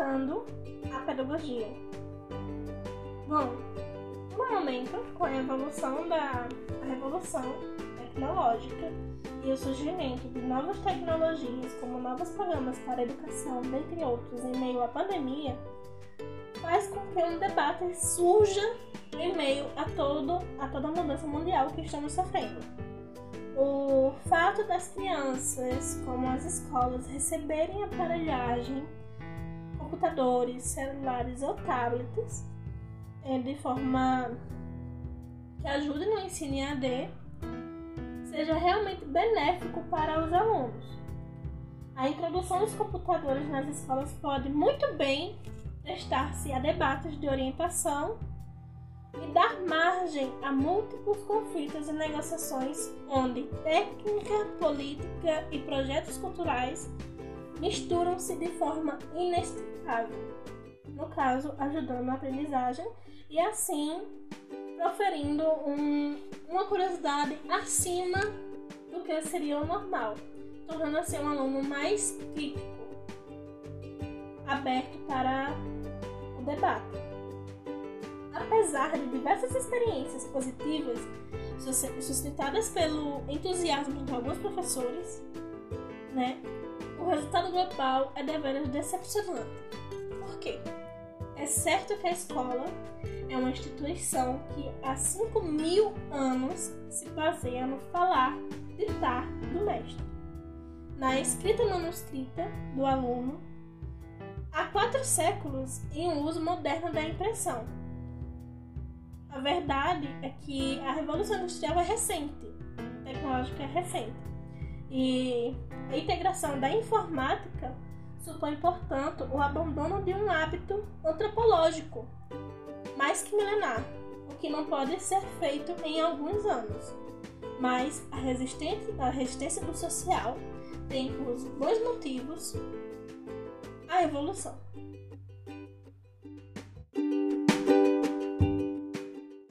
afetando a pedagogia? Bom, no momento, com a evolução da a revolução tecnológica e o surgimento de novas tecnologias, como novos programas para educação, dentre outros, em meio à pandemia, faz com que um debate surja em meio a, todo, a toda a mudança mundial que estamos sofrendo. Fato das crianças, como as escolas, receberem aparelhagem, computadores, celulares ou tablets é, de forma que ajude no ensino EAD seja realmente benéfico para os alunos. A introdução dos computadores nas escolas pode muito bem prestar-se a debates de orientação e dar margem a múltiplos conflitos e negociações onde técnica, política e projetos culturais misturam-se de forma inextricável, no caso, ajudando a aprendizagem e assim proferindo um, uma curiosidade acima do que seria o normal, tornando assim um aluno mais crítico, aberto para o debate. Apesar de diversas experiências positivas sustentadas pelo entusiasmo de alguns professores, né, o resultado global é deveras decepcionante. Por quê? É certo que a escola é uma instituição que há 5 mil anos se baseia no falar, ditar do mestre. Na escrita manuscrita do aluno, há quatro séculos em uso moderno da impressão. A verdade é que a Revolução Industrial é recente, tecnológica é recente, e a integração da informática supõe, portanto, o abandono de um hábito antropológico mais que milenar, o que não pode ser feito em alguns anos. Mas a resistência, a resistência do social tem por bons motivos a evolução.